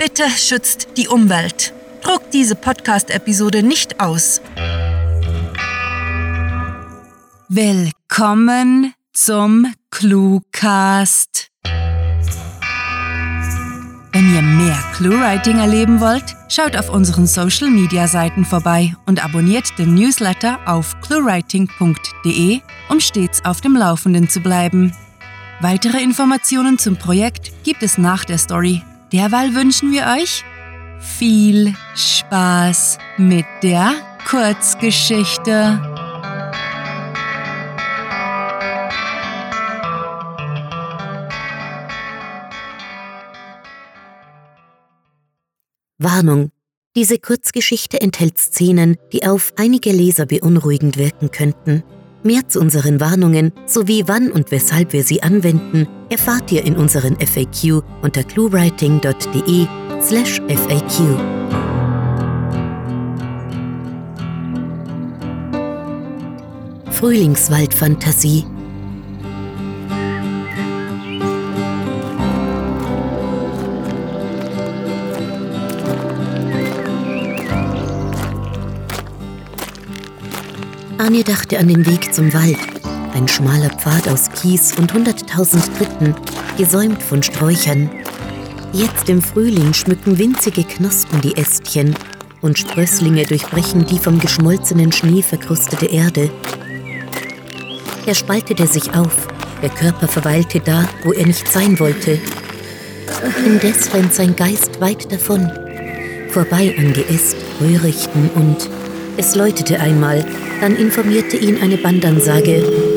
Bitte schützt die Umwelt. Druckt diese Podcast-Episode nicht aus. Willkommen zum Cluecast. Wenn ihr mehr Cluewriting erleben wollt, schaut auf unseren Social Media Seiten vorbei und abonniert den Newsletter auf cluewriting.de, um stets auf dem Laufenden zu bleiben. Weitere Informationen zum Projekt gibt es nach der Story. Derweil wünschen wir euch viel Spaß mit der Kurzgeschichte. Warnung. Diese Kurzgeschichte enthält Szenen, die auf einige Leser beunruhigend wirken könnten. Mehr zu unseren Warnungen sowie wann und weshalb wir sie anwenden, erfahrt ihr in unseren FAQ unter cluewriting.de slash FAQ. Frühlingswaldfantasie Anja dachte an den Weg zum Wald. Ein schmaler Pfad aus Kies und hunderttausend Tritten, gesäumt von Sträuchern. Jetzt im Frühling schmücken winzige Knospen die Ästchen und Sprösslinge durchbrechen die vom geschmolzenen Schnee verkrustete Erde. Er spaltete sich auf, der Körper verweilte da, wo er nicht sein wollte. Indes rennt sein Geist weit davon, vorbei an Geäst, Röhrichten und es läutete einmal, dann informierte ihn eine Bandansage.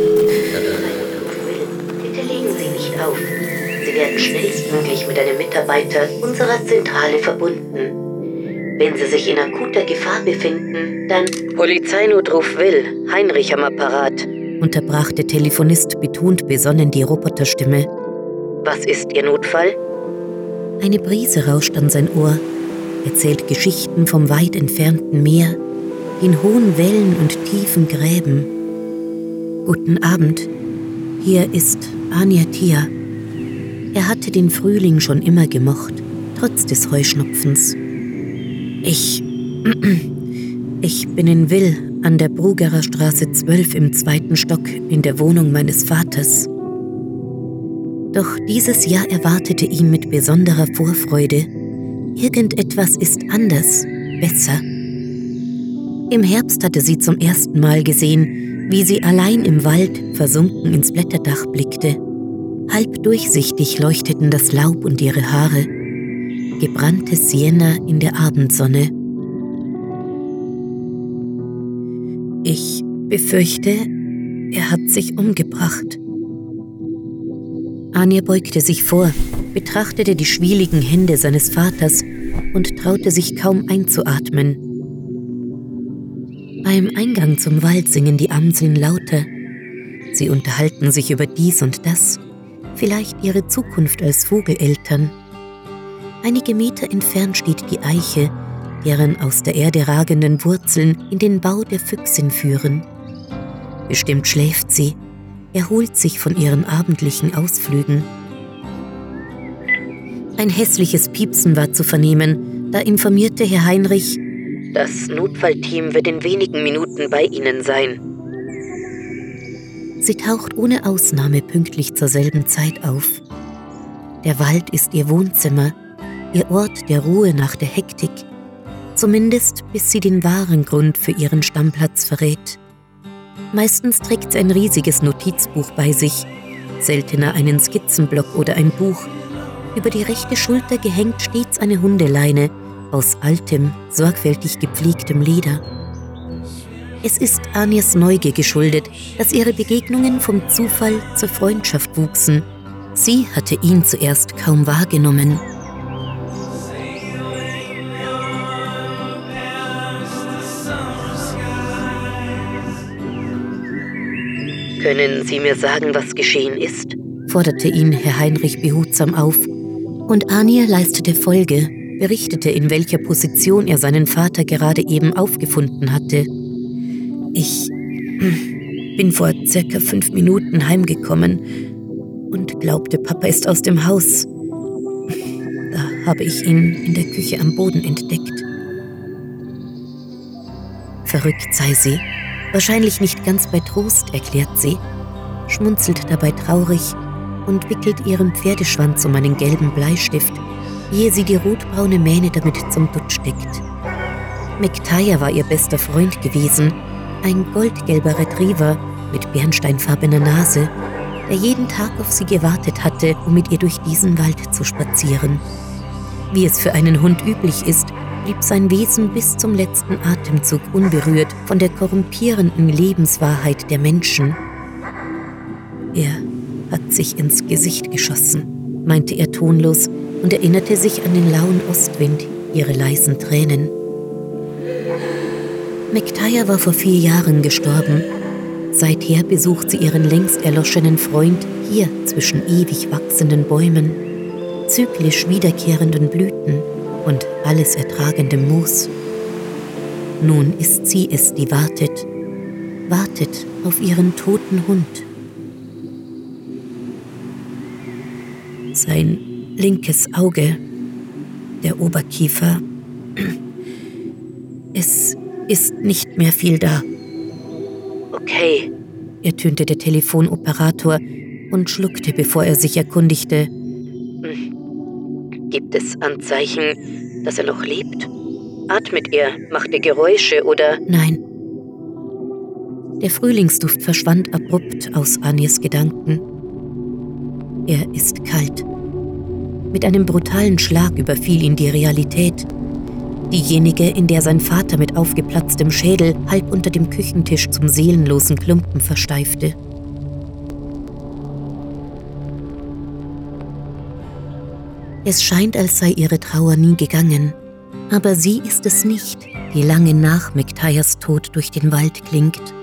Schnellstmöglich mit einem Mitarbeiter unserer Zentrale verbunden. Wenn Sie sich in akuter Gefahr befinden, dann Polizeinotruf Will, Heinrich am Apparat, unterbrach der Telefonist betont besonnen die Roboterstimme. Was ist Ihr Notfall? Eine Brise rauscht an sein Ohr, erzählt Geschichten vom weit entfernten Meer, in hohen Wellen und tiefen Gräben. Guten Abend, hier ist Anja Tia. Er hatte den Frühling schon immer gemocht, trotz des Heuschnupfens. Ich. Ich bin in Will an der Brugerer Straße 12 im zweiten Stock in der Wohnung meines Vaters. Doch dieses Jahr erwartete ihn mit besonderer Vorfreude. Irgendetwas ist anders, besser. Im Herbst hatte sie zum ersten Mal gesehen, wie sie allein im Wald versunken ins Blätterdach blickte. Halb durchsichtig leuchteten das Laub und ihre Haare, gebranntes Sienna in der Abendsonne. Ich befürchte, er hat sich umgebracht. Anja beugte sich vor, betrachtete die schwieligen Hände seines Vaters und traute sich kaum einzuatmen. Beim Eingang zum Wald singen die Amseln lauter. Sie unterhalten sich über dies und das, vielleicht ihre Zukunft als Vogeleltern. Einige Meter entfernt steht die Eiche, deren aus der Erde ragenden Wurzeln in den Bau der Füchsin führen. Bestimmt schläft sie, erholt sich von ihren abendlichen Ausflügen. Ein hässliches Piepsen war zu vernehmen, da informierte Herr Heinrich, das Notfallteam wird in wenigen Minuten bei Ihnen sein. Sie taucht ohne Ausnahme pünktlich zur selben Zeit auf. Der Wald ist ihr Wohnzimmer, ihr Ort der Ruhe nach der Hektik, zumindest bis sie den wahren Grund für ihren Stammplatz verrät. Meistens trägt sie ein riesiges Notizbuch bei sich, seltener einen Skizzenblock oder ein Buch. Über die rechte Schulter gehängt stets eine Hundeleine, aus altem, sorgfältig gepflegtem Leder. Es ist Anias Neugier geschuldet, dass ihre Begegnungen vom Zufall zur Freundschaft wuchsen. Sie hatte ihn zuerst kaum wahrgenommen. Können Sie mir sagen, was geschehen ist? forderte ihn Herr Heinrich behutsam auf. Und Ania leistete Folge, berichtete, in welcher Position er seinen Vater gerade eben aufgefunden hatte. Ich bin vor circa fünf Minuten heimgekommen und glaubte, Papa ist aus dem Haus. Da habe ich ihn in der Küche am Boden entdeckt. Verrückt sei sie, wahrscheinlich nicht ganz bei Trost, erklärt sie, schmunzelt dabei traurig und wickelt ihren Pferdeschwanz um einen gelben Bleistift, ehe sie die rotbraune Mähne damit zum Dutt steckt. McTire war ihr bester Freund gewesen, ein goldgelber Retriever mit bernsteinfarbener Nase, der jeden Tag auf sie gewartet hatte, um mit ihr durch diesen Wald zu spazieren. Wie es für einen Hund üblich ist, blieb sein Wesen bis zum letzten Atemzug unberührt von der korrumpierenden Lebenswahrheit der Menschen. Er hat sich ins Gesicht geschossen, meinte er tonlos und erinnerte sich an den lauen Ostwind, ihre leisen Tränen. McTire war vor vier Jahren gestorben. Seither besucht sie ihren längst erloschenen Freund hier zwischen ewig wachsenden Bäumen, zyklisch wiederkehrenden Blüten und alles ertragendem Moos. Nun ist sie es, die wartet, wartet auf ihren toten Hund. Sein linkes Auge, der Oberkiefer, es ist nicht mehr viel da. Okay, ertönte der Telefonoperator und schluckte, bevor er sich erkundigte. Hm. Gibt es Anzeichen, dass er noch lebt? Atmet er? Macht er Geräusche oder? Nein. Der Frühlingsduft verschwand abrupt aus Anjes Gedanken. Er ist kalt. Mit einem brutalen Schlag überfiel ihn die Realität. Diejenige, in der sein Vater mit aufgeplatztem Schädel halb unter dem Küchentisch zum seelenlosen Klumpen versteifte. Es scheint, als sei ihre Trauer nie gegangen. Aber sie ist es nicht, die lange nach McTyers Tod durch den Wald klingt.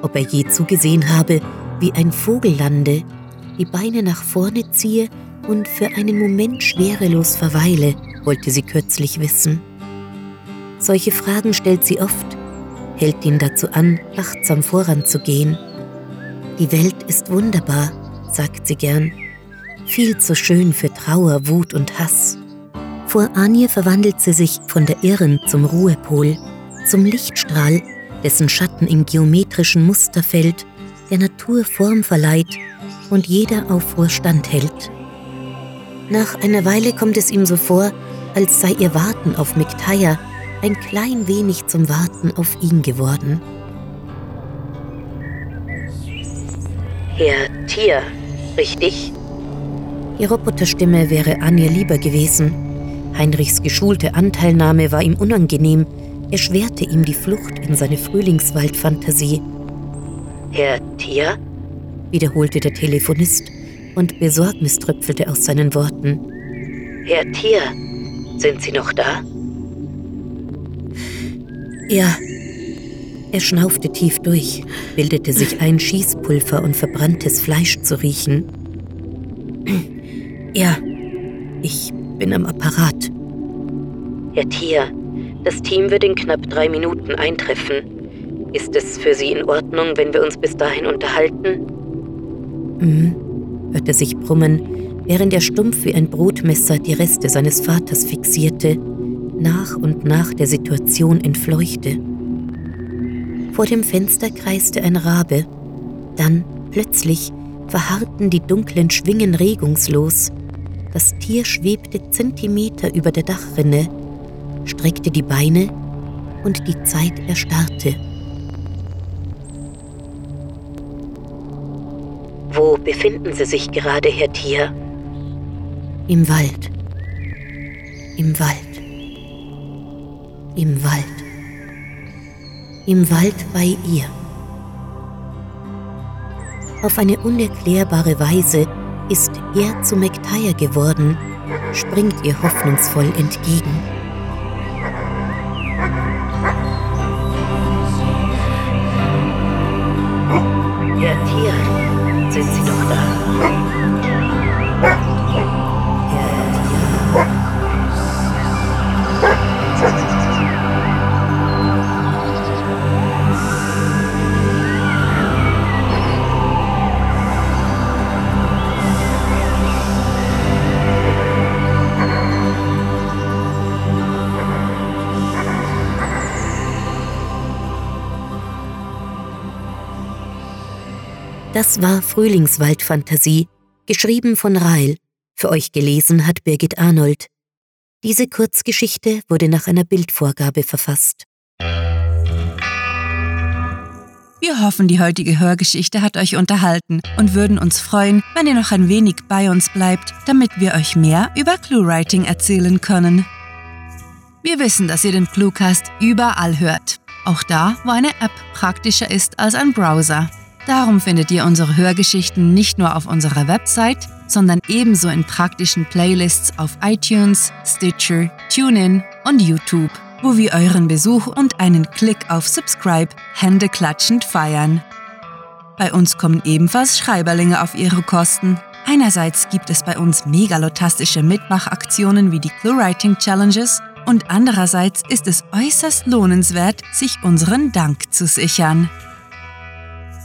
Ob er je zugesehen habe, wie ein Vogel lande, die Beine nach vorne ziehe und für einen Moment schwerelos verweile, wollte sie kürzlich wissen. Solche Fragen stellt sie oft, hält ihn dazu an, achtsam voranzugehen. Die Welt ist wunderbar, sagt sie gern, viel zu schön für Trauer, Wut und Hass. Vor Anje verwandelt sie sich von der Irren zum Ruhepol, zum Lichtstrahl, dessen Schatten im geometrischen Muster fällt, der Natur Form verleiht und jeder Aufruhr standhält. Nach einer Weile kommt es ihm so vor, als sei ihr Warten auf Miktaya ein klein wenig zum Warten auf ihn geworden. Herr Tier, richtig? Die Roboterstimme wäre Anja lieber gewesen. Heinrichs geschulte Anteilnahme war ihm unangenehm, erschwerte ihm die Flucht in seine Frühlingswaldfantasie. Herr Tier? wiederholte der Telefonist, und Besorgnis tröpfelte aus seinen Worten. Herr Tier, sind Sie noch da? Ja. Er schnaufte tief durch, bildete sich ein, Schießpulver und verbranntes Fleisch zu riechen. Ja, ich bin am Apparat. Herr Tier, das Team wird in knapp drei Minuten eintreffen. Ist es für Sie in Ordnung, wenn wir uns bis dahin unterhalten? Mhm, hörte sich brummen, während er stumpf wie ein Brotmesser die Reste seines Vaters fixierte nach und nach der Situation entfleuchte. Vor dem Fenster kreiste ein Rabe, dann plötzlich verharrten die dunklen Schwingen regungslos. Das Tier schwebte Zentimeter über der Dachrinne, streckte die Beine und die Zeit erstarrte. Wo befinden Sie sich gerade, Herr Tier? Im Wald. Im Wald im Wald. Im Wald bei ihr. Auf eine unerklärbare Weise ist er zu McTire geworden, springt ihr hoffnungsvoll entgegen. Das war Frühlingswaldfantasie, geschrieben von Rail. Für euch gelesen hat Birgit Arnold. Diese Kurzgeschichte wurde nach einer Bildvorgabe verfasst. Wir hoffen, die heutige Hörgeschichte hat euch unterhalten und würden uns freuen, wenn ihr noch ein wenig bei uns bleibt, damit wir euch mehr über ClueWriting erzählen können. Wir wissen, dass ihr den Cluecast überall hört. Auch da, wo eine App praktischer ist als ein Browser. Darum findet ihr unsere Hörgeschichten nicht nur auf unserer Website, sondern ebenso in praktischen Playlists auf iTunes, Stitcher, TuneIn und YouTube wo wir euren Besuch und einen Klick auf Subscribe händeklatschend feiern. Bei uns kommen ebenfalls Schreiberlinge auf ihre Kosten. Einerseits gibt es bei uns megalotastische Mitmachaktionen wie die ClueWriting Challenges und andererseits ist es äußerst lohnenswert, sich unseren Dank zu sichern.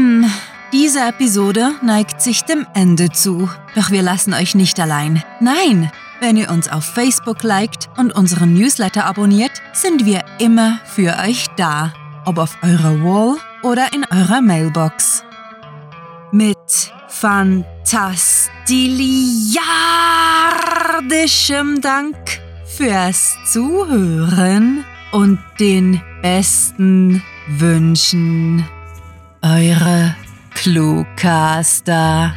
Hm, diese Episode neigt sich dem Ende zu. Doch wir lassen euch nicht allein. Nein, wenn ihr uns auf Facebook liked und unseren Newsletter abonniert, sind wir immer für euch da, ob auf eurer Wall oder in eurer Mailbox. Mit fantastiliardischem Dank fürs Zuhören und den besten Wünschen. Eure Cluecaster.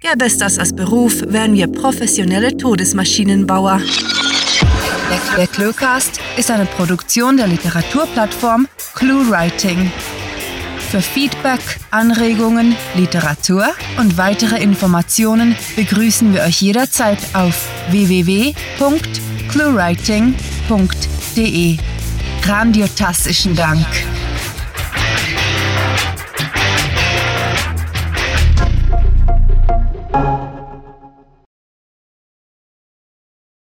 Gäbe es das als Beruf, wären wir professionelle Todesmaschinenbauer. Der Cluecast ist eine Produktion der Literaturplattform ClueWriting. Für Feedback, Anregungen, Literatur und weitere Informationen begrüßen wir euch jederzeit auf www.cluewriting.de. Grandiotastischen Dank.